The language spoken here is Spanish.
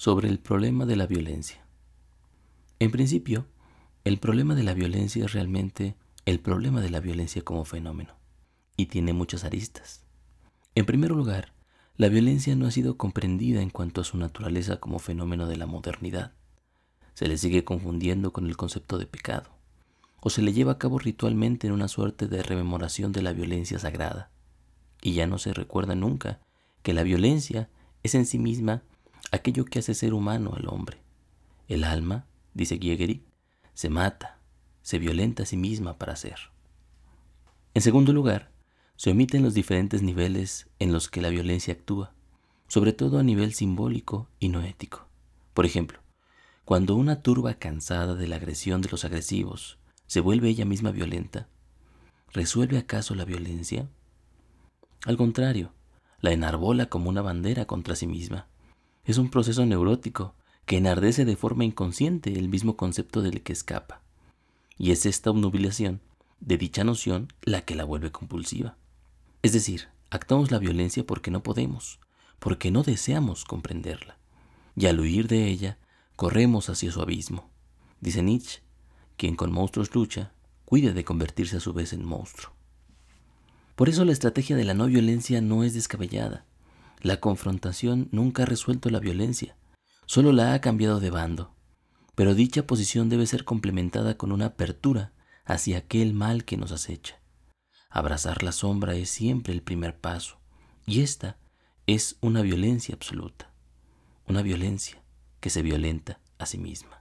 sobre el problema de la violencia. En principio, el problema de la violencia es realmente el problema de la violencia como fenómeno, y tiene muchas aristas. En primer lugar, la violencia no ha sido comprendida en cuanto a su naturaleza como fenómeno de la modernidad. Se le sigue confundiendo con el concepto de pecado, o se le lleva a cabo ritualmente en una suerte de rememoración de la violencia sagrada, y ya no se recuerda nunca que la violencia es en sí misma aquello que hace ser humano al hombre. El alma, dice Giegerick, se mata, se violenta a sí misma para ser. En segundo lugar, se omiten los diferentes niveles en los que la violencia actúa, sobre todo a nivel simbólico y no ético. Por ejemplo, cuando una turba cansada de la agresión de los agresivos se vuelve ella misma violenta, ¿resuelve acaso la violencia? Al contrario, la enarbola como una bandera contra sí misma. Es un proceso neurótico que enardece de forma inconsciente el mismo concepto del que escapa. Y es esta obnubilación de dicha noción la que la vuelve compulsiva. Es decir, actuamos la violencia porque no podemos, porque no deseamos comprenderla. Y al huir de ella, corremos hacia su abismo. Dice Nietzsche, quien con monstruos lucha, cuide de convertirse a su vez en monstruo. Por eso la estrategia de la no violencia no es descabellada. La confrontación nunca ha resuelto la violencia, solo la ha cambiado de bando. Pero dicha posición debe ser complementada con una apertura hacia aquel mal que nos acecha. Abrazar la sombra es siempre el primer paso, y esta es una violencia absoluta, una violencia que se violenta a sí misma.